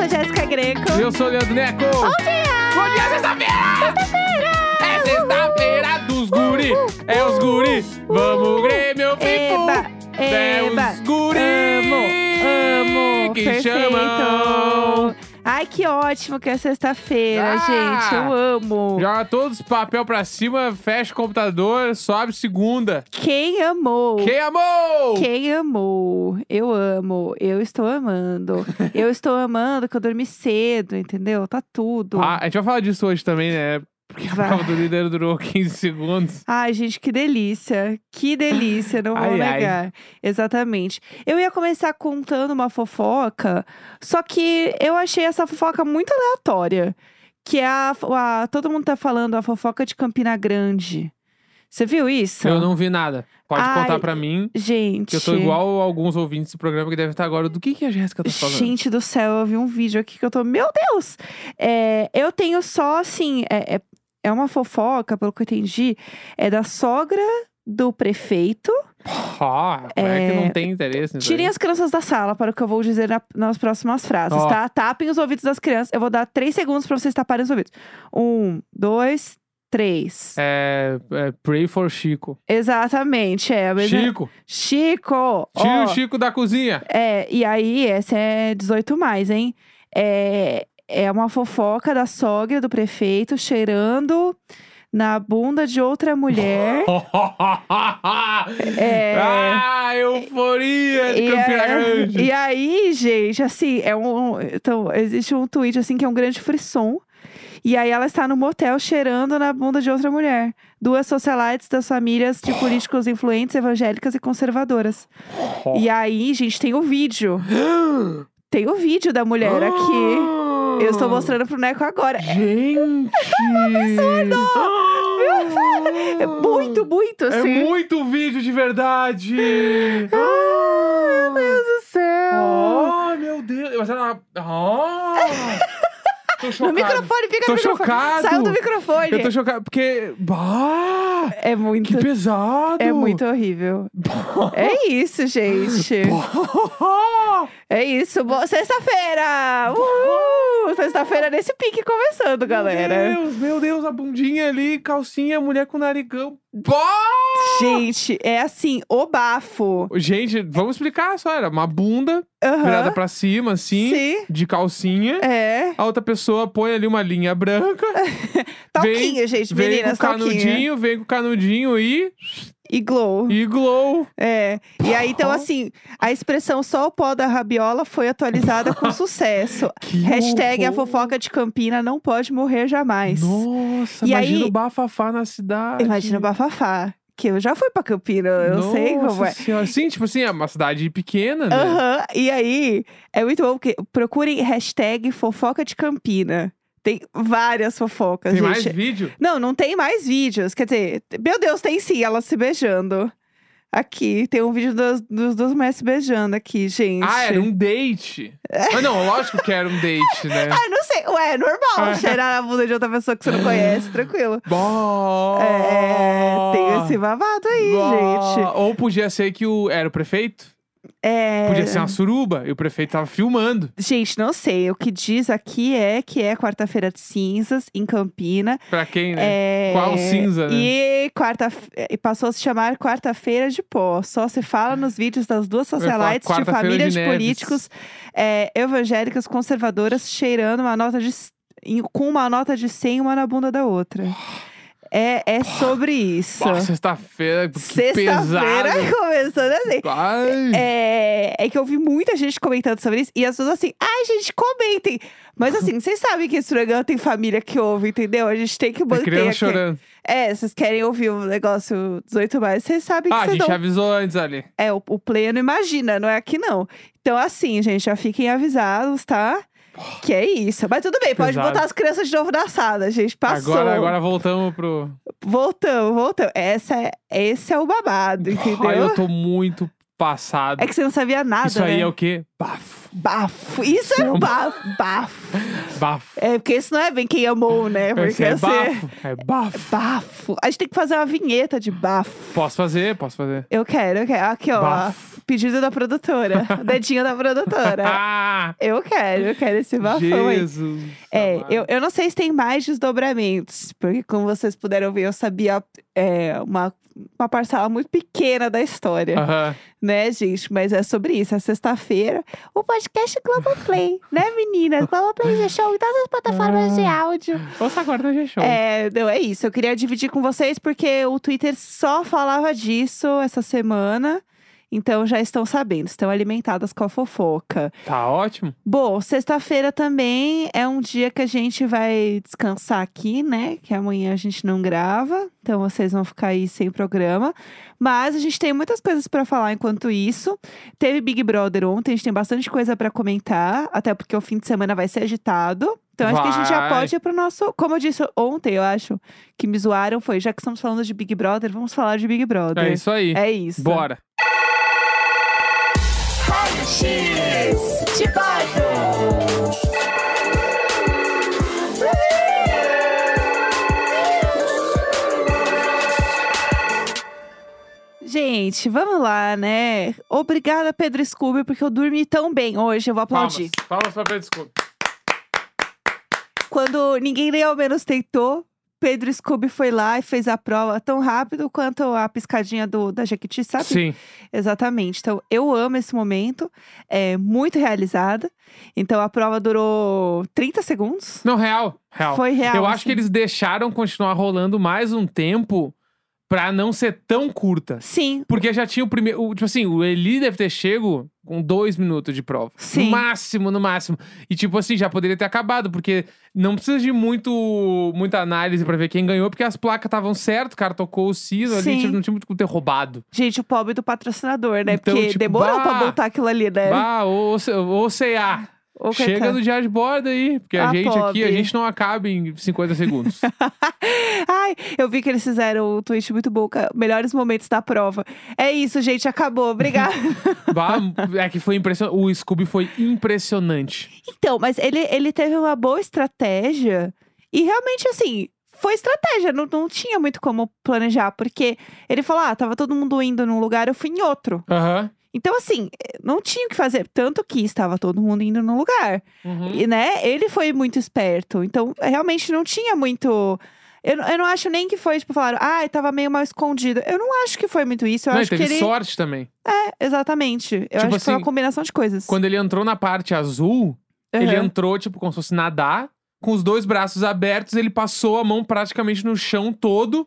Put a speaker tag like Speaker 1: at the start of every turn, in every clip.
Speaker 1: Eu sou Jéssica Greco.
Speaker 2: Eu sou o Leandro Neco.
Speaker 1: Bom dia!
Speaker 2: Bom dia, sexta-feira!
Speaker 1: Sexta-feira!
Speaker 2: É sexta-feira dos guri. É os guri. Vamos, Grêmio, Fifu. É que
Speaker 1: ótimo que é sexta-feira,
Speaker 2: Ah!
Speaker 1: gente. Eu amo.
Speaker 2: Joga todos os papel pra cima, fecha o computador, sobe segunda.
Speaker 1: Quem amou?
Speaker 2: Quem amou?
Speaker 1: Quem amou? Eu amo. Eu estou amando. eu estou amando que eu dormi cedo, entendeu? Tá tudo.
Speaker 2: Ah, a gente vai falar disso hoje também, né? Porque a prova do líder durou 15 segundos.
Speaker 1: Ai, gente, que delícia. Que delícia, não vou
Speaker 2: Ai, ai.
Speaker 1: negar. Exatamente. Eu ia começar contando uma fofoca, só que eu achei essa fofoca muito aleatória. Que é a, a- Todo mundo tá falando a fofoca de Campina Grande. Você viu isso?
Speaker 2: Eu não vi nada. Pode
Speaker 1: Ai,
Speaker 2: contar pra mim.
Speaker 1: Gente.
Speaker 2: Que eu tô igual alguns ouvintes do programa que devem estar agora. Do que, que a Jéssica tá falando?
Speaker 1: Gente do céu, eu vi um vídeo aqui que eu tô. Meu Deus! É, eu tenho só, assim. É, é, é uma fofoca, pelo que eu entendi, é da sogra do prefeito.
Speaker 2: Ah, é... que
Speaker 1: É,
Speaker 2: não tem interesse nisso
Speaker 1: Tirem
Speaker 2: aí.
Speaker 1: as crianças da sala para o que eu vou dizer na- nas próximas frases,
Speaker 2: Ó.
Speaker 1: tá? Tapem os ouvidos das crianças. Eu vou dar três segundos pra vocês taparem os ouvidos. Um, dois, três.
Speaker 2: É, é Pray for Chico.
Speaker 1: Exatamente, é.
Speaker 2: Chico!
Speaker 1: Chico!
Speaker 2: Tira o Chico da cozinha!
Speaker 1: É, e aí, essa é 18 mais, hein? É, é uma fofoca da sogra do prefeito cheirando na bunda de outra mulher. É.
Speaker 2: Ah, euforia de
Speaker 1: E,
Speaker 2: Campina
Speaker 1: é-
Speaker 2: Grande!
Speaker 1: e aí, gente, assim, é um. Então, existe um tweet assim que é um grande frisson. E aí ela está no motel cheirando na bunda de outra mulher. Duas socialites das famílias de políticos influentes, evangélicas e conservadoras. E aí, gente, tem o vídeo. Tem o vídeo da mulher aqui. Eu estou mostrando pro Neco agora.
Speaker 2: Gente!
Speaker 1: É muito, muito
Speaker 2: É
Speaker 1: assim.
Speaker 2: muito vídeo de verdade!
Speaker 1: Ai, meu Deus do céu.
Speaker 2: Oh, meu Deus! Mas ela. Oh! Tô
Speaker 1: No
Speaker 2: chocado.
Speaker 1: microfone, fica
Speaker 2: Tô
Speaker 1: no microfone.
Speaker 2: chocado.
Speaker 1: Saiu do microfone.
Speaker 2: Eu tô chocado, porque. Bah!
Speaker 1: É muito.
Speaker 2: Que pesado!
Speaker 1: É muito horrível. É isso, gente. É isso. Bo- Sexta-feira! Uhul! Sexta-feira nesse pique começando, galera.
Speaker 2: Meu Deus, meu Deus, a bundinha ali, calcinha, mulher com narigão. Bah!
Speaker 1: Gente, é assim, o bafo.
Speaker 2: Gente, vamos explicar só. Era uma bunda
Speaker 1: Aham.
Speaker 2: virada pra cima, assim,
Speaker 1: Sim.
Speaker 2: de calcinha.
Speaker 1: É.
Speaker 2: A outra pessoa põe ali uma linha branca,
Speaker 1: Talquinho, gente.
Speaker 2: vem com
Speaker 1: Meninas,
Speaker 2: o
Speaker 1: talquinho.
Speaker 2: canudinho, vem com o canudinho e,
Speaker 1: E glow.
Speaker 2: e glow.
Speaker 1: É. E aí, então, assim, a expressão só o pó da rabiola foi atualizada com sucesso.
Speaker 2: Que
Speaker 1: Hashtag a
Speaker 2: horror.
Speaker 1: fofoca de Campina não pode morrer jamais.
Speaker 2: Nossa,
Speaker 1: E
Speaker 2: imagina
Speaker 1: aí-
Speaker 2: o bafafá na cidade.
Speaker 1: Imagina o bafafá. Que eu já fui pra Campina, eu sei como
Speaker 2: Nossa
Speaker 1: é.
Speaker 2: Senhora. Sim, tipo assim, é uma cidade pequena, né?
Speaker 1: Aham, e aí, é muito bom, porque procurem hashtag fofoca de Campina. Tem várias fofocas,
Speaker 2: Tem
Speaker 1: gente.
Speaker 2: mais vídeo?
Speaker 1: Não, não tem mais vídeos. Quer dizer, meu Deus, tem sim, elas se beijando. Aqui, tem um vídeo dos, dos duas mulheres se beijando aqui, gente.
Speaker 2: Ah, era um date. Mas não, lógico que era um date, né?
Speaker 1: Ah, não sei. Ué, é normal
Speaker 2: É.
Speaker 1: cheirar a bunda de outra pessoa que você não conhece, tranquilo.
Speaker 2: Bom.
Speaker 1: É, tem esse babado aí, gente.
Speaker 2: Ou podia ser que o era o prefeito?
Speaker 1: É...
Speaker 2: Podia ser uma suruba e o prefeito tava filmando.
Speaker 1: Gente, não sei. O que diz aqui é que é quarta-feira de cinzas, em Campina.
Speaker 2: Pra quem, né?
Speaker 1: É...
Speaker 2: Qual cinza, né?
Speaker 1: E, quarta... passou a se chamar quarta-feira de pó. Só se fala nos vídeos das duas socialites de famílias
Speaker 2: de
Speaker 1: de, políticos é, evangélicas conservadoras cheirando uma nota de... com uma nota de 100 uma na bunda da outra. É, é sobre isso.
Speaker 2: Sexta-feira,
Speaker 1: Sexta-feira começando assim.
Speaker 2: Ai.
Speaker 1: É, é que eu vi muita gente comentando sobre isso e as pessoas assim, ai, gente, comentem. Mas assim, vocês sabem que esse programa tem família que ouve, entendeu? A gente tem que manter.
Speaker 2: criança
Speaker 1: aqui.
Speaker 2: chorando.
Speaker 1: É, vocês querem ouvir o negócio 18 mais, vocês sabem que
Speaker 2: Ah, a
Speaker 1: vocês
Speaker 2: gente
Speaker 1: não.
Speaker 2: avisou antes ali.
Speaker 1: É, o, o pleno imagina, não é aqui não. Então, assim, gente, já fiquem avisados, tá? Que é isso. Mas tudo bem, pode
Speaker 2: Pesado.
Speaker 1: botar as crianças de novo na sala, gente. Passou.
Speaker 2: Agora, agora voltamos pro.
Speaker 1: Voltamos, voltamos. Essa é, esse é o babado, entendeu?
Speaker 2: Ai, eu tô muito passado.
Speaker 1: É que você não sabia nada,
Speaker 2: Isso aí
Speaker 1: né?
Speaker 2: é o quê? Bafo.
Speaker 1: Bafo. Isso é
Speaker 2: Isso é um-
Speaker 1: bafo. Bafo.
Speaker 2: Bafo.
Speaker 1: É, porque isso não é bem quem amou, né? Porque
Speaker 2: Esse é
Speaker 1: assim,
Speaker 2: bafo. É bafo.
Speaker 1: Bafo. A gente tem que fazer uma vinheta de bafo.
Speaker 2: Posso fazer, posso fazer.
Speaker 1: Eu quero, eu quero. Aqui, ó.
Speaker 2: Bafo.
Speaker 1: Pedido da produtora. Dedinho da produtora.
Speaker 2: Ah!
Speaker 1: Eu quero, eu quero esse bafão aí.
Speaker 2: Jesus.
Speaker 1: É,
Speaker 2: amado.
Speaker 1: eu, eu não sei se tem mais desdobramentos, porque como vocês puderam ver, eu sabia é, uma, uma parcela muito pequena da história,
Speaker 2: Aham.
Speaker 1: Né, gente? Mas é sobre isso, é sexta-feira, o podcast Globoplay, né, meninas? Globoplay já show em todas as plataformas de áudio.
Speaker 2: Ouça agora no G-Show.
Speaker 1: É, não, é isso, eu queria dividir com vocês, porque o Twitter só falava disso essa semana, então já estão sabendo, estão alimentadas com a fofoca.
Speaker 2: Tá ótimo.
Speaker 1: Bom, sexta-feira também é um dia que a gente vai descansar aqui, né? Que amanhã a gente não grava, então vocês vão ficar aí sem programa. Mas a gente tem muitas coisas pra falar enquanto isso. Teve Big Brother ontem, a gente tem bastante coisa pra comentar, até porque o fim de semana vai ser agitado. Então acho que a gente já pode ir pro nosso. Como eu disse ontem, eu acho, que me zoaram, foi já que estamos falando de Big Brother, vamos falar de Big Brother.
Speaker 2: É isso aí.
Speaker 1: É isso.
Speaker 2: Bora.
Speaker 1: De Gente, vamos lá, né? Obrigada, Pedro Scooby, porque eu dormi tão bem hoje. Eu vou aplaudir.
Speaker 2: Palmas. Palmas pra Pedro Scooby.
Speaker 1: Quando ninguém nem ao menos tentou, Pedro Scooby foi lá e fez a prova tão rápido quanto a piscadinha do, da Jequiti, sabe?
Speaker 2: Sim.
Speaker 1: Exatamente. Então, eu amo esse momento. É muito realizada. Então, a prova durou 30 segundos.
Speaker 2: Não, real. Real.
Speaker 1: Foi real.
Speaker 2: Eu acho
Speaker 1: assim.
Speaker 2: que eles deixaram continuar rolando mais um tempo pra não ser tão curta.
Speaker 1: Sim,
Speaker 2: Porque já tinha o primeiro. o- Tipo assim, o Eli deve ter chego com dois minutos de prova.
Speaker 1: Sim.
Speaker 2: No máximo, no máximo. E tipo assim, já poderia ter acabado, porque não precisa de muito, muita análise pra ver quem ganhou, porque as placas estavam certas, o cara tocou o sino ali,
Speaker 1: Sim.
Speaker 2: tipo, não tinha muito como ter roubado.
Speaker 1: gente, o pobre do patrocinador, né?
Speaker 2: Então,
Speaker 1: Porque
Speaker 2: tipo,
Speaker 1: demorou
Speaker 2: bah,
Speaker 1: pra botar aquilo ali, né?
Speaker 2: Ah, ou, ou CA.
Speaker 1: Ô,
Speaker 2: Chega no diário de bordo aí, porque a
Speaker 1: Ah,
Speaker 2: gente aqui, a
Speaker 1: pobre.
Speaker 2: gente não acaba em 50 segundos.
Speaker 1: Ai, eu vi que eles fizeram um tweet muito bom, melhores momentos da prova. É isso, gente, acabou. Obrigada.
Speaker 2: É que foi impressionante. O Scooby foi impressionante.
Speaker 1: então, mas ele, ele teve uma boa estratégia e realmente, assim, foi estratégia. Não, não tinha muito como planejar, porque ele falou: ah, tava todo mundo indo num lugar, eu fui em outro.
Speaker 2: Aham.
Speaker 1: Então, assim, não tinha o que fazer. Tanto que estava todo mundo indo num lugar.
Speaker 2: Uhum.
Speaker 1: E, né, ele foi muito esperto. Então, realmente não tinha muito. Eu, não- eu não acho nem que foi, tipo, falaram, ah, tava meio mal escondido. Eu não acho que foi muito isso. Eu
Speaker 2: Não,
Speaker 1: acho
Speaker 2: ele
Speaker 1: que
Speaker 2: teve
Speaker 1: ele.
Speaker 2: sorte também.
Speaker 1: É, exatamente. Eu
Speaker 2: Tipo
Speaker 1: acho que foi uma
Speaker 2: assim,
Speaker 1: combinação de coisas.
Speaker 2: Quando ele entrou na parte azul, ele
Speaker 1: Aham.
Speaker 2: entrou, tipo, como se fosse nadar, com os dois braços abertos, ele passou a mão praticamente no chão todo,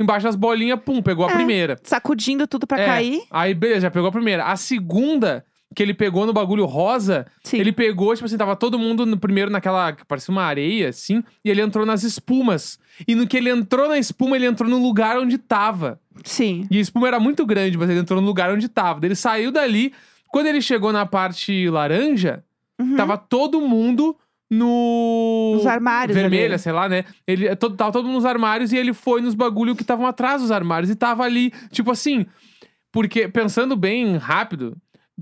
Speaker 2: embaixo das bolinhas, pum, pegou a
Speaker 1: É.
Speaker 2: primeira.
Speaker 1: Sacudindo tudo pra
Speaker 2: É,
Speaker 1: cair.
Speaker 2: Aí, beleza, já pegou a primeira. A segunda, que ele pegou no bagulho rosa,
Speaker 1: Sim.
Speaker 2: ele pegou, tipo assim, tava todo mundo no primeiro naquela, que parecia uma areia, assim, e ele entrou nas espumas. E no que ele entrou na espuma, ele entrou no lugar onde tava.
Speaker 1: Sim.
Speaker 2: E a espuma era muito grande, mas ele entrou no lugar onde tava. Daí Ele saiu dali. Quando ele chegou na parte laranja,
Speaker 1: Uhum.
Speaker 2: tava todo mundo no.
Speaker 1: Nos armários
Speaker 2: Vermelha,
Speaker 1: ali.
Speaker 2: sei lá, né? Ele, todo, tava todo mundo nos armários e ele foi nos bagulho que estavam atrás dos armários. E tava ali, tipo assim. Porque, pensando bem rápido,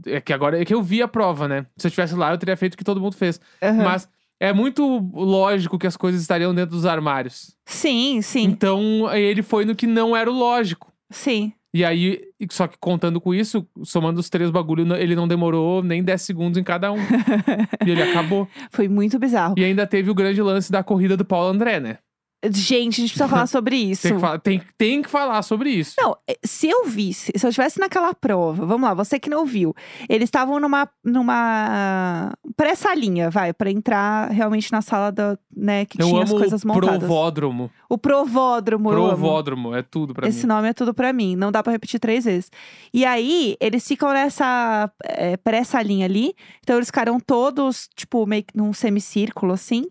Speaker 2: é que agora é que eu vi a prova, né? Se eu estivesse lá, eu teria feito o que todo mundo fez.
Speaker 1: Aham.
Speaker 2: Mas é muito lógico que as coisas estariam dentro dos armários.
Speaker 1: Sim, sim,
Speaker 2: Então, ele foi no que não era o lógico.
Speaker 1: sim.
Speaker 2: E aí, só que contando com isso, somando os três bagulho, ele não demorou nem 10 segundos em cada um. e ele acabou.
Speaker 1: Foi muito bizarro.
Speaker 2: E ainda teve o grande lance da corrida do Paulo André, né?
Speaker 1: Gente, a gente precisa falar sobre isso.
Speaker 2: Tem que, falar, tem, tem que falar sobre isso.
Speaker 1: Não, eh, se eu visse, se eu estivesse naquela prova, vamos lá, você que não viu, eles estavam numa, numa pré-salinha, vai, pra entrar realmente na sala da, né, que
Speaker 2: eu
Speaker 1: tinha as coisas
Speaker 2: o
Speaker 1: montadas.
Speaker 2: provódromo.
Speaker 1: O provódromo, eu amo.
Speaker 2: Provódromo, é tudo pra
Speaker 1: Esse
Speaker 2: mim.
Speaker 1: nome é tudo pra mim, não dá pra repetir três vezes. E aí, eles ficam nessa é, pré-salinha ali, então eles ficaram todos, tipo, meio que num semicírculo, assim.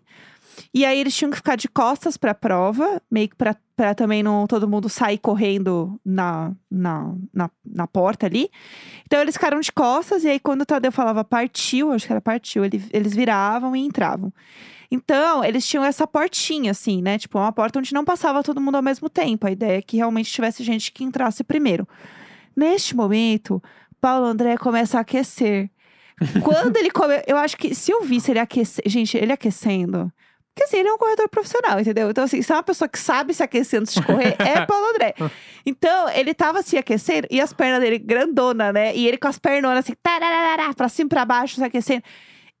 Speaker 1: E aí, eles tinham que ficar de costas pra prova, meio que pra, pra também não todo mundo sair correndo na, na, na, na porta ali. Então, eles ficaram de costas, e aí, quando o Tadeu falava partiu, acho que era partiu, ele- eles viravam e entravam. Então, eles tinham essa portinha, assim, né? Tipo, uma porta onde não passava todo mundo ao mesmo tempo. A ideia é que realmente tivesse gente que entrasse primeiro. Neste momento, Paulo André começa a aquecer. Quando ele come. Eu acho que se eu visse ele aquecer. Gente, ele aquecendo. Porque assim, ele é um corredor profissional, entendeu? Então, assim, se é uma pessoa que sabe se aquecer antes de correr, é Paulo André. Então, ele tava se aquecendo e as pernas dele grandona, né? E ele com as pernas assim, tararara, pra cima e pra baixo, se aquecendo.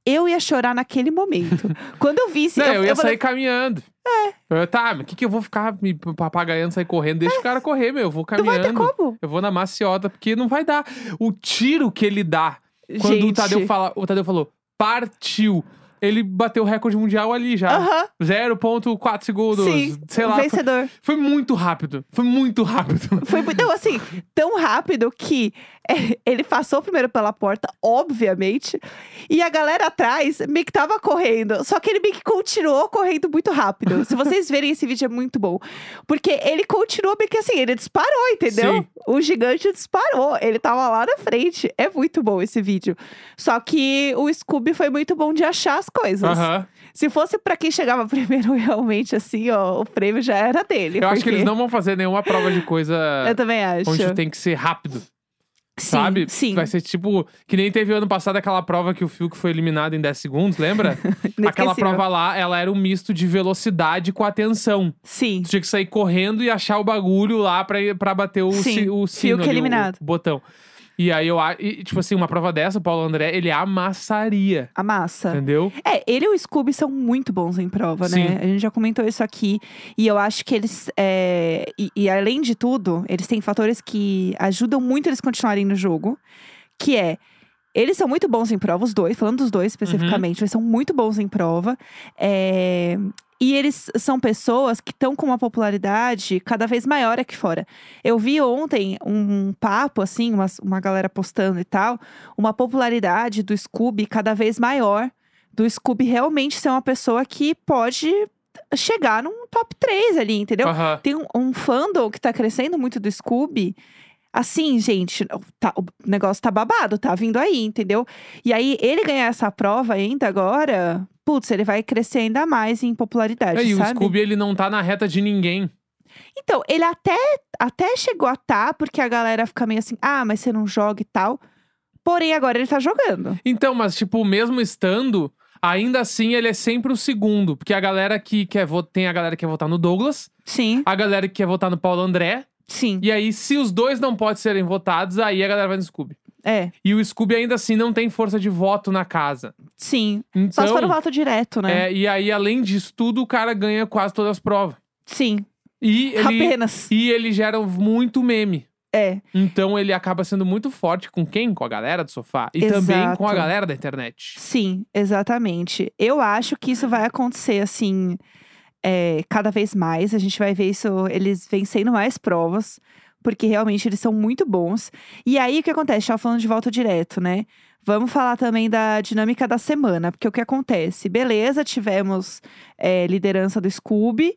Speaker 1: Eu ia chorar naquele momento. Quando eu visse.
Speaker 2: Não, eu, ia
Speaker 1: falei,
Speaker 2: sair caminhando. É. Eu, tá, mas o que, que eu vou ficar me papagaiando, sair correndo? Deixa o cara correr, meu. Eu vou
Speaker 1: Não vai ter
Speaker 2: caminhando.
Speaker 1: como.
Speaker 2: Eu vou na maciota, porque não vai dar. O tiro que ele dá quando o. Tadeu, fala, o Tadeu falou, partiu. Ele bateu o recorde mundial ali já.
Speaker 1: Aham.
Speaker 2: 0,4 segundos.
Speaker 1: Sim,
Speaker 2: sei lá. Foi,
Speaker 1: vencedor.
Speaker 2: foi muito rápido. Foi muito rápido.
Speaker 1: Foi muito, não, assim, tão rápido que é, ele passou primeiro pela porta, obviamente, e a galera atrás meio que tava correndo. Só que ele meio que continuou correndo muito rápido. Se vocês verem esse vídeo, é muito bom. Porque ele continuou meio que assim, ele disparou, entendeu?
Speaker 2: Sim.
Speaker 1: O gigante disparou. Ele tava lá na frente. É muito bom esse vídeo. Só que o Scooby foi muito bom de achar coisas.
Speaker 2: Aham.
Speaker 1: Se fosse pra quem chegava primeiro, realmente, assim, ó, o prêmio já era dele.
Speaker 2: Eu acho que
Speaker 1: porque-
Speaker 2: eles não vão fazer nenhuma prova de coisa
Speaker 1: Eu também acho.
Speaker 2: onde tem que ser rápido.
Speaker 1: Sim,
Speaker 2: sabe?
Speaker 1: Sim.
Speaker 2: Vai ser tipo. Que nem teve ano passado aquela prova que o Fiuk foi eliminado em 10 segundos, lembra? Aquela prova lá, ela era um misto de velocidade com atenção.
Speaker 1: Sim.
Speaker 2: Tu tinha que sair correndo e achar o bagulho lá pra, bater o,
Speaker 1: Sim,
Speaker 2: si, o
Speaker 1: Fiuk
Speaker 2: sino ali, o-
Speaker 1: eliminado.
Speaker 2: O, botão. E aí eu acho. Tipo assim, uma prova dessa, o Paulo André, ele amassaria.
Speaker 1: A massa.
Speaker 2: Entendeu?
Speaker 1: É, ele e o Scooby são muito bons em prova,
Speaker 2: Sim.
Speaker 1: né? A gente já comentou isso aqui. E eu acho que eles. é, E, e além de tudo, eles têm fatores que ajudam muito eles continuarem no jogo. Que é. Eles são muito bons em prova, os dois, falando dos dois especificamente, eles são muito bons em prova. É, E eles são pessoas que estão com uma popularidade cada vez maior aqui fora. Eu vi ontem um papo, assim, uma, uma galera postando e tal, uma popularidade do Scooby cada vez maior. Do Scooby realmente ser uma pessoa que pode chegar num top 3 ali, entendeu?
Speaker 2: Aham.
Speaker 1: Tem um, um fandom que tá crescendo muito do Scooby. Assim, gente, tá- o negócio tá babado, tá vindo aí, entendeu? E aí, ele ganhar essa prova ainda agora, putz, ele vai crescer ainda mais em popularidade,
Speaker 2: É, e o? Scooby, ele não tá na reta de ninguém.
Speaker 1: Então, ele até, até chegou a tá, porque a galera fica meio assim, ah, mas você não joga e tal. Porém, agora ele tá jogando.
Speaker 2: Então, mas, tipo, mesmo estando, ainda assim ele é sempre o segundo. Porque a galera que quer votar. Tem a galera que quer votar no Douglas,
Speaker 1: Sim,
Speaker 2: a galera que quer votar no Paulo André.
Speaker 1: Sim,
Speaker 2: E aí, se os dois não podem serem votados, aí a galera vai no Scooby.
Speaker 1: é,
Speaker 2: E o Scooby ainda assim não tem força de voto na casa.
Speaker 1: sim.
Speaker 2: Então,
Speaker 1: Só se for o voto direto, né?
Speaker 2: é, e aí, além disso tudo, o cara ganha quase todas as provas.
Speaker 1: Sim,
Speaker 2: E ele,
Speaker 1: apenas.
Speaker 2: e ele gera muito meme.
Speaker 1: É,
Speaker 2: Então ele acaba sendo muito forte com quem? Com a galera do sofá. E também com a
Speaker 1: Exato.
Speaker 2: galera da internet.
Speaker 1: sim, exatamente. Eu acho que isso vai acontecer, assim, é, cada vez mais. A gente vai ver isso, eles vencendo mais provas, porque realmente eles são muito bons. E aí, o que acontece? Tava falando de volta direto, né? Vamos falar também da dinâmica da semana, porque o que acontece? Beleza, tivemos é, liderança do Scooby,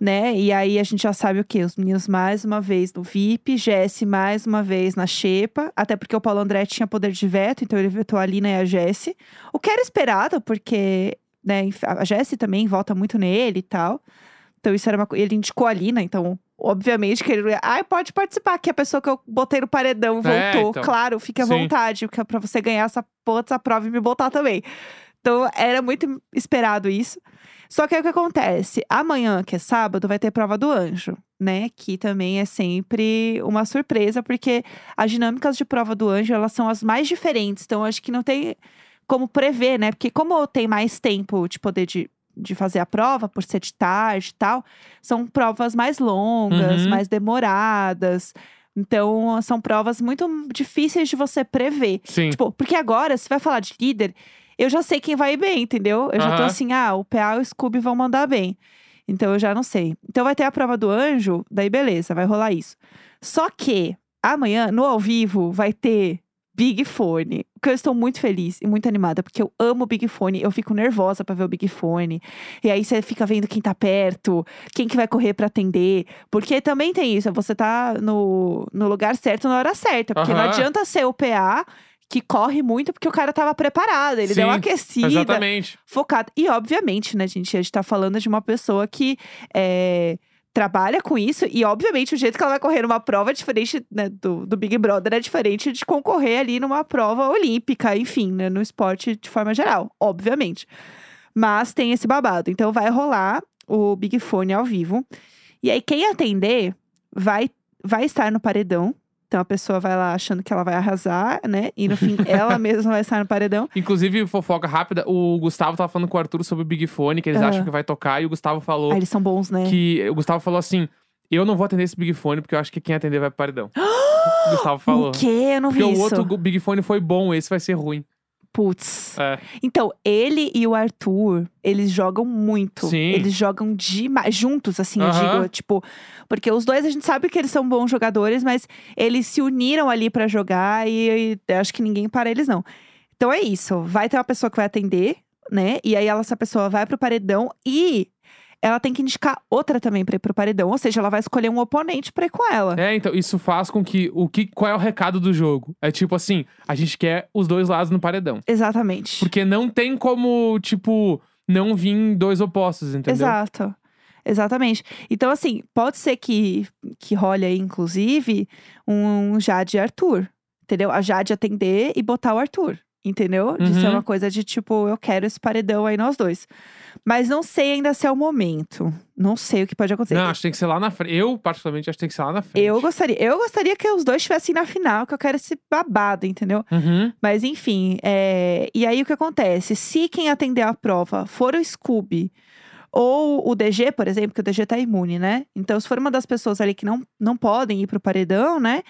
Speaker 1: né? E aí a gente já sabe o quê? Os meninos mais uma vez no VIP, Jesse mais uma vez na Xepa, até porque o Paulo André tinha poder de veto, então ele vetou a Lina e a Jesse. O que era esperado, porque né, a Jesse também vota muito nele e tal. Então isso era uma coisa. Ele indicou a Lina, então. Obviamente que ele. Ai, pode participar, que a pessoa que eu botei no paredão voltou.
Speaker 2: É, então.
Speaker 1: Claro, fique à
Speaker 2: Sim.
Speaker 1: vontade, que é pra você ganhar essa porra dessa prova e me botar também. Então era muito esperado isso. Só que aí o que acontece? Amanhã, que é sábado, vai ter prova do anjo, né? Que também é sempre uma surpresa, porque as dinâmicas de prova do anjo, elas são as mais diferentes. Então, acho que não tem como prever, né? Porque como tem mais tempo de poder de, de fazer a prova, por ser de tarde e tal, são provas mais longas,
Speaker 2: Uhum.
Speaker 1: mais demoradas. Então, são provas muito difíceis de você prever.
Speaker 2: Sim.
Speaker 1: Tipo, porque agora, se vai falar de líder, eu já sei quem vai ir bem, entendeu? Eu já tô assim, ah, o PA e o Scooby vão mandar bem. Então eu já não sei. Então vai ter a prova do anjo, daí beleza, vai rolar isso. Só que amanhã, no ao vivo, vai ter Big Fone. Que eu estou muito feliz e muito animada, porque eu amo o Big Fone. Eu fico nervosa pra ver o Big Fone. E aí você fica vendo quem tá perto, quem que vai correr pra atender. Porque também tem isso, você tá no, no lugar certo na hora certa. Porque não
Speaker 2: Aham.
Speaker 1: adianta ser o PA que corre muito, porque o cara tava preparado. Ele deu uma
Speaker 2: Sim,
Speaker 1: aquecida
Speaker 2: Exatamente.
Speaker 1: focado. E, obviamente, né, gente, a gente tá falando de uma pessoa que é, trabalha com isso e, obviamente, o jeito que ela vai correr numa prova é diferente né, do, do Big Brother, é diferente de concorrer ali numa prova olímpica, enfim, né, no esporte de forma geral, obviamente. Mas tem esse babado. Então vai rolar o Big Fone ao vivo. E aí, quem atender vai, vai estar no paredão. Então a pessoa vai lá achando que ela vai arrasar, né? E no fim, ela mesma vai estar no paredão.
Speaker 2: Inclusive, fofoca rápida, o Gustavo tava falando com o Arthur sobre o Big Fone, que eles
Speaker 1: Ah.
Speaker 2: acham que vai tocar, e o Gustavo falou
Speaker 1: Ah, eles são bons, né?
Speaker 2: que. O Gustavo falou assim: Eu não vou atender esse Big Fone, porque eu acho que quem atender vai pro paredão. o Gustavo falou.
Speaker 1: O quê? Eu não vi
Speaker 2: Porque o
Speaker 1: isso.
Speaker 2: outro Big Fone foi bom, esse vai ser ruim.
Speaker 1: Putz.
Speaker 2: É.
Speaker 1: Então, ele e o Arthur, eles jogam muito.
Speaker 2: Sim.
Speaker 1: Eles jogam demais, juntos, assim, eu digo. Tipo, porque os dois a gente sabe que eles são bons jogadores, mas eles se uniram ali pra jogar e, e eu acho que ninguém para eles, não. Então é isso. Vai ter uma pessoa que vai atender, né? E aí ela, essa pessoa vai pro paredão e ela tem que indicar outra também pra ir pro paredão. Ou seja, ela vai escolher um oponente pra ir com ela.
Speaker 2: É, então, isso faz com que. O que qual é o recado do jogo? É tipo assim: a gente quer os dois lados no paredão.
Speaker 1: Exatamente.
Speaker 2: Porque não tem como, tipo, não vir dois opostos, entendeu?
Speaker 1: Exato. Exatamente. Então, assim, pode ser que, que role aí, inclusive, um Jade e Arthur. Entendeu? A Jade atender e botar o Arthur. Entendeu? De ser
Speaker 2: Uhum.
Speaker 1: uma coisa de tipo, eu quero esse paredão aí, nós dois. Mas não sei ainda se é o momento. Não sei o que pode acontecer.
Speaker 2: Não, acho que tem que ser lá na frente. Eu, particularmente, acho que tem que ser lá na frente.
Speaker 1: eu gostaria, eu gostaria que os dois estivessem na final, que eu quero esse babado, entendeu?
Speaker 2: Uhum.
Speaker 1: Mas enfim, é... e aí o que acontece? Se quem atender a prova for o Scooby ou o DG, por exemplo, que o DG tá imune, né? Então, se for uma das pessoas ali que não, não podem ir pro paredão, né?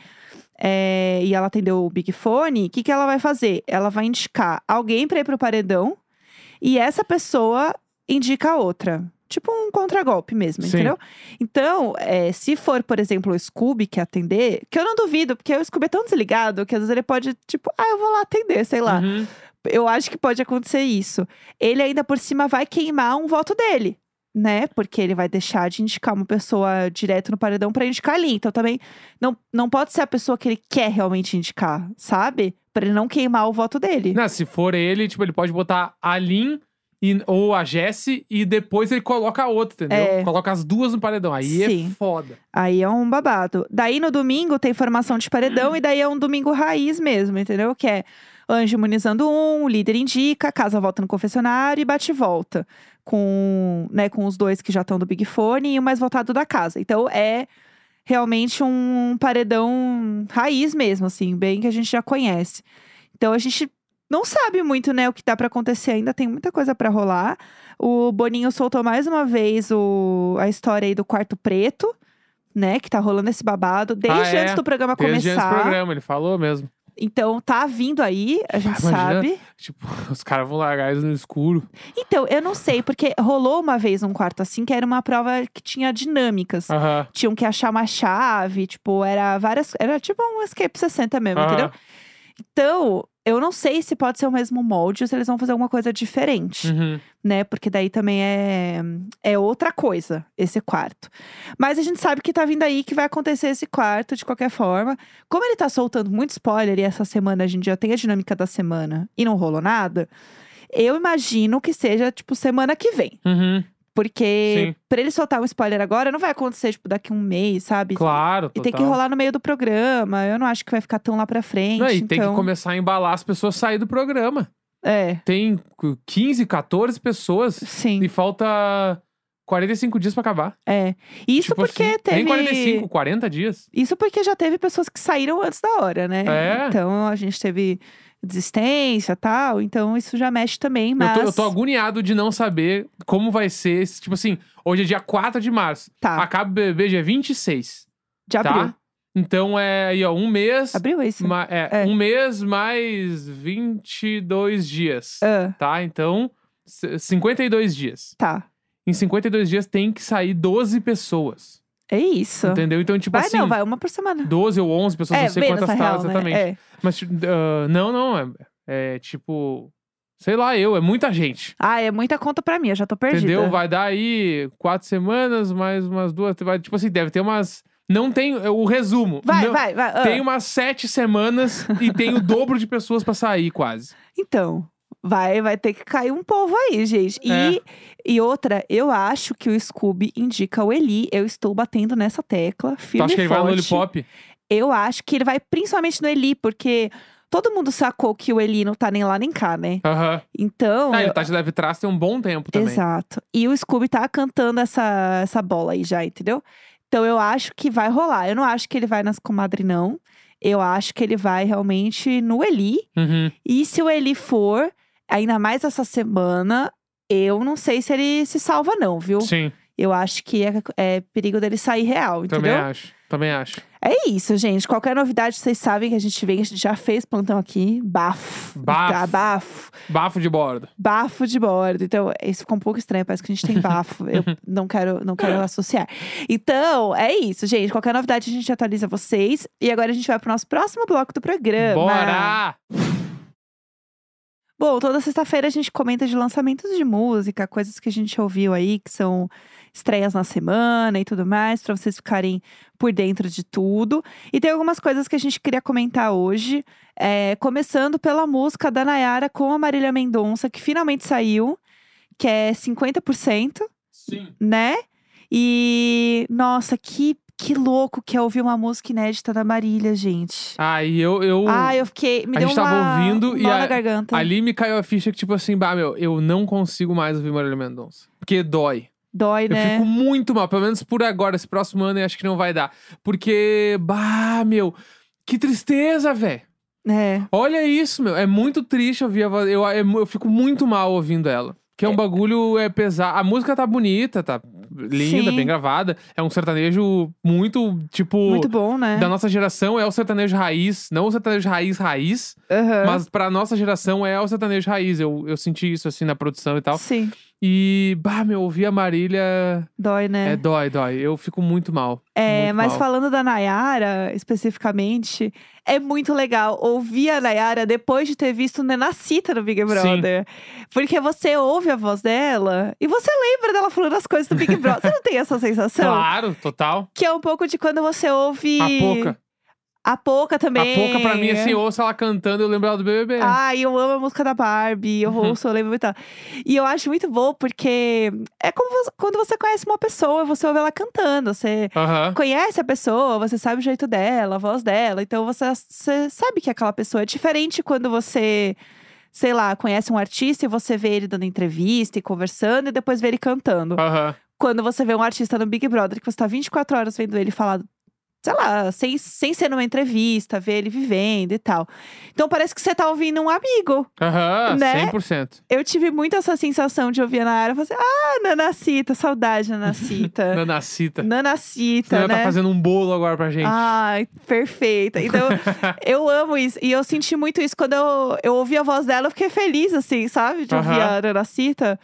Speaker 1: É, e ela atendeu o Big Fone, o que, que ela vai fazer? Ela vai indicar alguém pra ir pro paredão e essa pessoa indica a outra. Tipo um contragolpe mesmo,
Speaker 2: Sim.
Speaker 1: entendeu? Então, é, se for, por exemplo, o Scooby que atender, que eu não duvido, porque o Scooby é tão desligado que às vezes ele pode, tipo, ah, eu vou lá atender, sei lá.
Speaker 2: Uhum.
Speaker 1: Eu acho que pode acontecer isso. Ele ainda por cima vai queimar um voto dele, né? Porque ele vai deixar de indicar uma pessoa direto no paredão pra indicar ali. Então também não, não pode ser a pessoa que ele quer realmente indicar, sabe? Pra ele não queimar o voto dele.
Speaker 2: Não, se for ele, tipo, ele pode botar a Lin e- ou a Jessie e depois ele coloca a outra, entendeu?
Speaker 1: É.
Speaker 2: Coloca as duas no paredão. Aí
Speaker 1: Sim.
Speaker 2: é foda.
Speaker 1: Aí é um babado. Daí no domingo tem formação de paredão e daí é um domingo raiz mesmo, entendeu? Que é anjo imunizando um, o líder indica, casa volta no confessionário e bate e volta. Com, né, com os dois que já estão do Big Fone e o mais votado da casa. Então é realmente um paredão raiz mesmo, assim, bem que a gente já conhece. Então a gente não sabe muito, né, o que dá pra acontecer ainda, tem muita coisa pra rolar. O Boninho soltou mais uma vez o, a história aí do quarto preto, né, que tá rolando esse babado desde
Speaker 2: Ah, é?
Speaker 1: antes do programa
Speaker 2: Desde antes do
Speaker 1: começar.
Speaker 2: programa, ele falou mesmo.
Speaker 1: Então tá vindo aí, a gente
Speaker 2: imagina.
Speaker 1: sabe.
Speaker 2: Tipo, os caras vão largar eles no escuro.
Speaker 1: Então, eu não sei, porque rolou uma vez um quarto assim, que era uma prova que tinha dinâmicas.
Speaker 2: Aham.
Speaker 1: Tinham que achar uma chave, tipo, era várias. Era tipo um Escape 60 mesmo,
Speaker 2: Aham.
Speaker 1: entendeu? Então, eu não sei se pode ser o mesmo molde ou se eles vão fazer alguma coisa diferente,
Speaker 2: Uhum.
Speaker 1: né? Porque daí também é, é outra coisa, esse quarto. Mas a gente sabe que tá vindo aí que vai acontecer esse quarto de qualquer forma. Como ele tá soltando muito spoiler e essa semana a gente já tem a dinâmica da semana e não rolou nada, eu imagino que seja, tipo, semana que vem.
Speaker 2: Uhum.
Speaker 1: Porque
Speaker 2: Sim.
Speaker 1: pra ele soltar um spoiler agora, não vai acontecer, tipo, daqui um mês, sabe?
Speaker 2: Claro,
Speaker 1: E
Speaker 2: total.
Speaker 1: tem que rolar no meio do programa. Eu não acho que vai ficar tão lá pra frente.
Speaker 2: Não, e
Speaker 1: então...
Speaker 2: tem que começar a embalar as pessoas a sair do programa.
Speaker 1: É,
Speaker 2: Tem 15, 14 pessoas
Speaker 1: sim.
Speaker 2: e falta 45 dias pra acabar.
Speaker 1: É. Isso
Speaker 2: Tipo
Speaker 1: porque
Speaker 2: assim,
Speaker 1: teve.
Speaker 2: Nem 45, 40 dias.
Speaker 1: Isso porque já teve pessoas que saíram antes da hora, né?
Speaker 2: É.
Speaker 1: Então a gente teve desistência tal. Então isso já mexe também,
Speaker 2: Eu,
Speaker 1: mas.
Speaker 2: tô, eu tô agoniado de não saber como vai ser. esse- Tipo assim, hoje é dia 4 de março.
Speaker 1: Tá,
Speaker 2: Acaba o BBB dia 26.
Speaker 1: de abril.
Speaker 2: Tá? Então é aí, ó, um mês.
Speaker 1: Abril é isso?
Speaker 2: ma- é,
Speaker 1: É.
Speaker 2: Um mês mais 22 dias.
Speaker 1: Ah,
Speaker 2: Tá? Então, c- 52 dias.
Speaker 1: tá.
Speaker 2: Em 52 dias tem que sair 12 pessoas.
Speaker 1: É isso.
Speaker 2: Entendeu? Então, tipo
Speaker 1: vai,
Speaker 2: assim.
Speaker 1: não, vai uma por semana.
Speaker 2: 12 ou 11 pessoas,
Speaker 1: é,
Speaker 2: não sei quantas
Speaker 1: na
Speaker 2: tá
Speaker 1: real, né?
Speaker 2: exatamente.
Speaker 1: É.
Speaker 2: Mas, tipo, ah, não, não. É, é tipo. Sei lá, eu, é muita gente.
Speaker 1: Ah, é muita conta pra mim, eu já tô perdida.
Speaker 2: Entendeu? Vai dar aí quatro semanas, mais umas duas. Vai, tipo assim, deve ter umas. Não tem. é, O resumo.
Speaker 1: Vai,
Speaker 2: não-
Speaker 1: vai, vai. ah.
Speaker 2: Tem umas sete semanas e tem o dobro de pessoas pra sair, quase.
Speaker 1: Então, vai, vai ter que cair um povo aí, gente. E,
Speaker 2: É.
Speaker 1: e outra, eu acho que o Scooby indica o Eli. Eu estou batendo nessa tecla,
Speaker 2: Tu
Speaker 1: firme
Speaker 2: acha que
Speaker 1: e
Speaker 2: ele vai no. Lollipop?
Speaker 1: Eu acho que ele vai principalmente no Eli, porque todo mundo sacou que o Eli não tá nem lá nem cá, né?
Speaker 2: Aham.
Speaker 1: Então.
Speaker 2: Ah, ele tá de leve trás tem um bom tempo também.
Speaker 1: Exato. E o Scooby tá cantando essa, essa bola aí já, entendeu? Então eu acho que vai rolar. Eu não acho que ele vai nas comadre, não. Eu acho que ele vai realmente no Eli.
Speaker 2: Uhum.
Speaker 1: E se o Eli for, ainda mais essa semana, eu não sei se ele se salva, não, viu?
Speaker 2: Sim,
Speaker 1: Eu acho que é, é perigo dele sair real,
Speaker 2: também
Speaker 1: entendeu?
Speaker 2: acho. Também acho.
Speaker 1: É isso, gente. Qualquer novidade, vocês sabem que a gente vem, a gente já fez plantão aqui. Bafo.
Speaker 2: Bafo.
Speaker 1: Bafo.
Speaker 2: Bafo de bordo.
Speaker 1: Bafo de bordo. Então, isso ficou um pouco estranho, parece que a gente tem bafo. Eu não quero, não quero associar. Então, é isso, gente. Qualquer novidade a gente atualiza vocês. E agora a gente vai pro nosso próximo bloco do programa.
Speaker 2: Bora!
Speaker 1: Bom, toda sexta-feira a gente comenta de lançamentos de música, coisas que a gente ouviu aí, que são estreias na semana e tudo mais, pra vocês ficarem por dentro de tudo. E tem algumas coisas que a gente queria comentar hoje, é, começando pela música da Nayara com a Marília Mendonça, que finalmente saiu, que é 50%,
Speaker 2: Sim.
Speaker 1: né? E, nossa, que, que louco que é ouvir uma música inédita da Marília, gente.
Speaker 2: Ah, e eu. eu
Speaker 1: Ah, eu fiquei. Me
Speaker 2: a
Speaker 1: deu
Speaker 2: gente tava
Speaker 1: uma,
Speaker 2: ouvindo
Speaker 1: um
Speaker 2: e a-
Speaker 1: garganta.
Speaker 2: Ali me caiu a ficha que, tipo assim, bah, meu, eu não consigo mais ouvir Marília Mendonça. Porque dói.
Speaker 1: Dói,
Speaker 2: Eu
Speaker 1: né?
Speaker 2: fico muito mal, pelo menos por agora. Esse próximo ano eu acho que não vai dar. Porque, bah, meu, que tristeza, velho.
Speaker 1: É.
Speaker 2: Olha isso, meu. É muito triste ouvir a voz. Eu, é mu- eu fico muito mal ouvindo ela. Que é um bagulho é pesado. A música tá bonita, tá linda,
Speaker 1: Sim.
Speaker 2: bem gravada. É um sertanejo muito, tipo.
Speaker 1: Muito bom, né?
Speaker 2: Da nossa geração é o sertanejo raiz, não o sertanejo raiz raiz,
Speaker 1: Aham.
Speaker 2: mas pra nossa geração é o sertanejo raiz. Eu, eu senti isso assim na produção e tal.
Speaker 1: Sim,
Speaker 2: E, bah, meu, ouvir a Marília
Speaker 1: dói, né?
Speaker 2: é dói, dói. Eu fico muito mal.
Speaker 1: É,
Speaker 2: muito
Speaker 1: mas
Speaker 2: mal.
Speaker 1: falando da Nayara, especificamente, é muito legal ouvir a Nayara depois de ter visto Nenacita no Big Brother. Porque você ouve a voz dela e você lembra dela falando as coisas do Big Brother. você não tem essa sensação?
Speaker 2: Claro, total.
Speaker 1: Que é um pouco de quando você ouve.
Speaker 2: A Poca.
Speaker 1: A Poca também.
Speaker 2: A Poca, pra mim, assim, eu ouço ela cantando, eu lembro ela do BBB.
Speaker 1: Ai, eu amo a música da Barbie, eu
Speaker 2: Uhum.
Speaker 1: ouço, eu lembro muito. E eu acho muito bom porque é como você- quando você conhece uma pessoa, você ouve ela cantando, você conhece a pessoa, você sabe o jeito dela, a voz dela, então você, você sabe que aquela pessoa é diferente quando você, sei lá, conhece um artista e você vê ele dando entrevista e conversando e depois vê ele cantando. Quando você vê um artista no Big Brother que você tá 24 horas vendo ele falar, sei lá, sem, sem ser numa entrevista, ver ele vivendo e tal. Então parece que você tá ouvindo um amigo.
Speaker 2: Aham,
Speaker 1: Né?
Speaker 2: 100%.
Speaker 1: Eu tive muito essa sensação de ouvir a Nayara e falar assim, ah, Nanacita, saudade, Nanacita.
Speaker 2: Nanacita.
Speaker 1: Nanacita,
Speaker 2: Ela
Speaker 1: né?
Speaker 2: tá fazendo um bolo agora pra gente.
Speaker 1: Ai, perfeita. Então, eu amo isso. E eu senti muito isso quando eu, eu ouvi a voz dela, eu fiquei feliz, assim, sabe? De ouvir
Speaker 2: Aham.
Speaker 1: a Nanacita.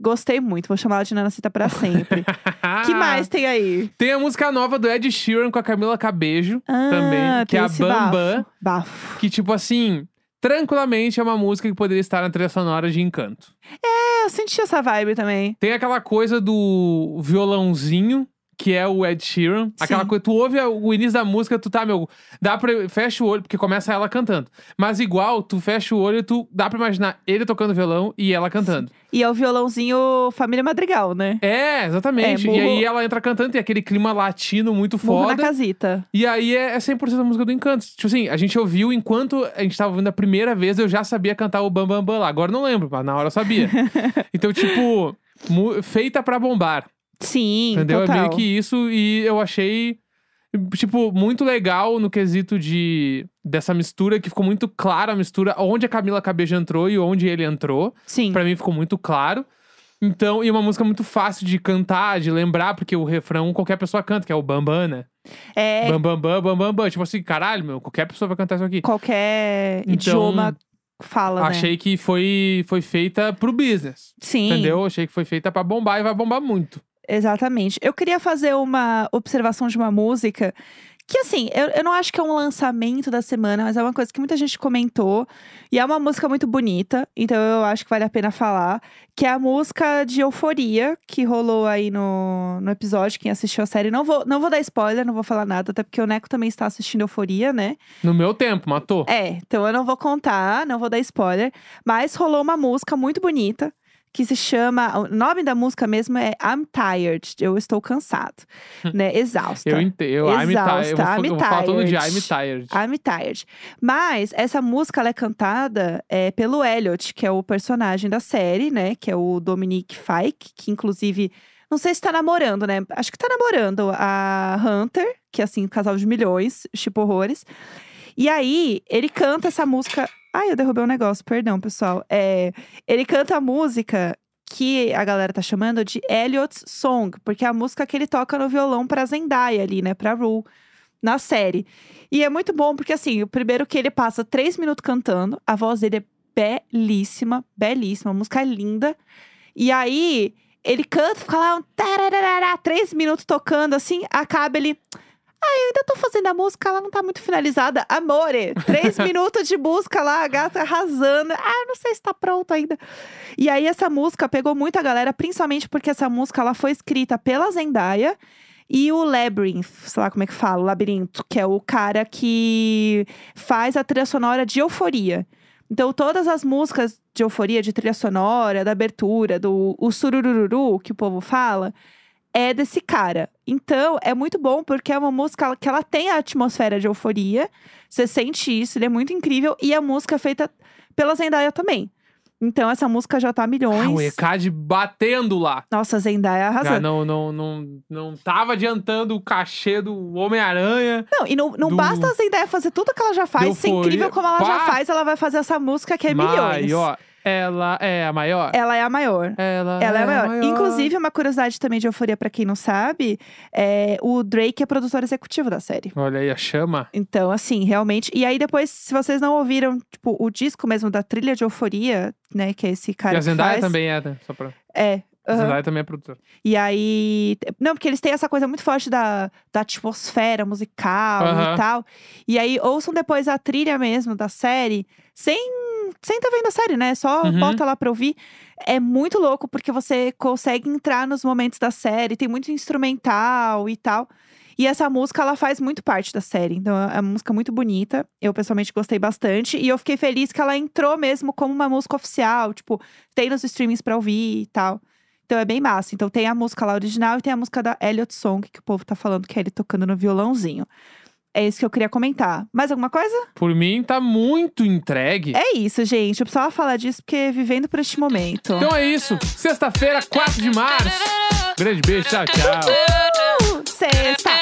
Speaker 1: Gostei muito, vou chamar ela de Nanacita pra sempre. que mais tem aí?
Speaker 2: Tem a música nova do Ed Sheeran com a Camila Cabejo
Speaker 1: Ah,
Speaker 2: também, que é a
Speaker 1: esse
Speaker 2: Bam Bam.
Speaker 1: bafo. Bafo.
Speaker 2: Que, tipo assim, tranquilamente é uma música que poderia estar na trilha sonora de Encanto.
Speaker 1: É, eu senti essa vibe também.
Speaker 2: Tem aquela coisa do violãozinho, que é o Ed Sheeran. Aquela
Speaker 1: Sim.
Speaker 2: coisa, tu ouve o início da música, tu tá, meu, dá pra. Fecha o olho, porque começa ela cantando. Mas igual, tu fecha o olho e tu dá pra imaginar ele tocando violão e ela cantando.
Speaker 1: E é o violãozinho Família Madrigal, né?
Speaker 2: É, exatamente.
Speaker 1: É,
Speaker 2: E aí ela entra cantando, tem aquele clima latino muito
Speaker 1: na
Speaker 2: foda.
Speaker 1: casita.
Speaker 2: E aí é, é 100% a música do Encanto. Tipo assim, a gente ouviu enquanto a gente tava ouvindo a primeira vez, eu já sabia cantar o Bam Bam Bam lá. Agora não lembro, mas na hora eu sabia. então, tipo, feita pra bombar.
Speaker 1: Sim,
Speaker 2: entendeu?
Speaker 1: total.
Speaker 2: É meio que isso. E eu achei, tipo, muito legal no quesito de dessa mistura, que ficou muito clara a mistura, onde a Camila Cabeja entrou e onde ele entrou.
Speaker 1: Sim.
Speaker 2: Pra mim ficou muito claro. Então, e uma música muito fácil de cantar, de lembrar, porque o refrão qualquer pessoa canta, que é o Bam Bam, né?
Speaker 1: É,
Speaker 2: Bam, bam, bam, bam, bam, bam. Tipo assim, caralho, meu, qualquer pessoa vai cantar isso aqui.
Speaker 1: qualquer
Speaker 2: Então,
Speaker 1: idioma fala, né?
Speaker 2: Achei que foi, foi feita pro business.
Speaker 1: Sim.
Speaker 2: Entendeu? Achei que foi feita pra bombar e vai bombar muito.
Speaker 1: Exatamente. Eu queria fazer uma observação de uma música Que assim, eu, eu não acho que é um lançamento da semana, mas é uma coisa que muita gente comentou. E é uma música muito bonita, então eu acho que vale a pena falar. Que é a música de Euforia, que rolou aí no, no episódio. Quem assistiu a série, não vou, não vou dar spoiler, não vou falar nada, até porque o Neco também está assistindo Euforia, né?
Speaker 2: No meu tempo, matou.
Speaker 1: É, então eu não vou contar, não vou dar spoiler. Mas rolou uma música muito bonita que se chama. O nome da música mesmo é I'm Tired. Eu estou cansado, né? Exausta.
Speaker 2: Eu entendo. I'm tired. Eu vou,
Speaker 1: Exausta,
Speaker 2: eu vou falar todo dia.
Speaker 1: I'm
Speaker 2: I'm tired.
Speaker 1: I'm Tired. Mas essa música é cantada é, pelo Elliot, que é o personagem da série, né? Que é o Dominique Fike, que inclusive. Não sei se tá namorando, né? Acho que tá namorando a Hunter, que é assim, um casal de milhões, tipo horrores. E aí, ele canta essa música. Ai, eu derrubei um negócio, perdão, pessoal. É, ele canta a música que a galera tá chamando de Elliot's Song, porque é a música que ele toca no violão pra Zendaya ali, né? Pra Rue, na série. E é muito bom, porque assim, o primeiro que ele passa três minutos cantando, a voz dele é belíssima, belíssima, a música é linda. E aí, ele canta, fica lá um três minutos tocando, assim, acaba ele. Ah, eu ainda tô fazendo a música, ela não tá muito finalizada. Amore, três minutos de música lá, a gata arrasando. Ah, não sei se tá pronto ainda. E aí, essa música pegou muita galera, principalmente porque essa música ela foi escrita pela Zendaya. E o Labyrinth, sei lá como é que fala, o Labirinto, que é o cara que faz a trilha sonora de Euforia. Então, todas as músicas de Euforia, de trilha sonora, da abertura, do o surururu que o povo fala, é desse cara. Então, é muito bom porque é uma música que ela tem a atmosfera de euforia. Você sente isso, ele é muito incrível. E a música é feita pela Zendaya também. Então, essa música já tá
Speaker 2: Ah,
Speaker 1: milhões.
Speaker 2: o ECAD batendo lá.
Speaker 1: Nossa, a Zendaya arrasando.
Speaker 2: não, não, não, não tava adiantando o cachê do Homem-Aranha.
Speaker 1: Não, e não, não
Speaker 2: do-
Speaker 1: basta a Zendaya fazer tudo que ela já faz.
Speaker 2: Do
Speaker 1: Ser incrível
Speaker 2: Euforia.
Speaker 1: como ela já faz, ela vai fazer essa música que é milhões.
Speaker 2: Maior. Ela é a maior?
Speaker 1: Ela é a maior.
Speaker 2: Ela,
Speaker 1: Ela é a maior. Inclusive, uma curiosidade também de Euforia, pra quem não sabe, é o Drake é produtor executivo da série.
Speaker 2: Olha aí, a chama.
Speaker 1: Então, assim, realmente. E aí, depois, se vocês não ouviram, tipo, o disco mesmo da trilha de Euforia, né? Que é esse cara
Speaker 2: e a Zendaya
Speaker 1: faz.
Speaker 2: também é, né? Só pra...
Speaker 1: É.
Speaker 2: A
Speaker 1: aham.
Speaker 2: Zendaya também é produtora.
Speaker 1: E aí. Não, porque eles têm essa coisa muito forte da, da atmosfera musical
Speaker 2: Aham.
Speaker 1: e tal. E aí, ouçam depois a trilha mesmo da série, sem. Sem tá vendo a série, né? Só
Speaker 2: Uhum.
Speaker 1: bota lá pra ouvir. É muito louco, porque você consegue entrar nos momentos da série, tem muito instrumental e tal. E essa música, ela faz muito parte da série. Então, é uma música muito bonita. Eu, pessoalmente, gostei bastante. E eu fiquei feliz que ela entrou mesmo como uma música oficial. Tipo, tem nos streamings pra ouvir e tal. Então, é bem massa. Então, tem a música lá original e tem a música da Elliot Song, que o povo tá falando que é ele tocando no violãozinho. É isso que eu queria comentar. Mais alguma coisa?
Speaker 2: Por mim, tá muito entregue.
Speaker 1: É isso, gente. Eu precisava falar disso porque vivendo por este momento.
Speaker 2: Então é isso. Sexta-feira, 4 de março. Grande beijo, tchau, tchau.
Speaker 1: Uh, Sexta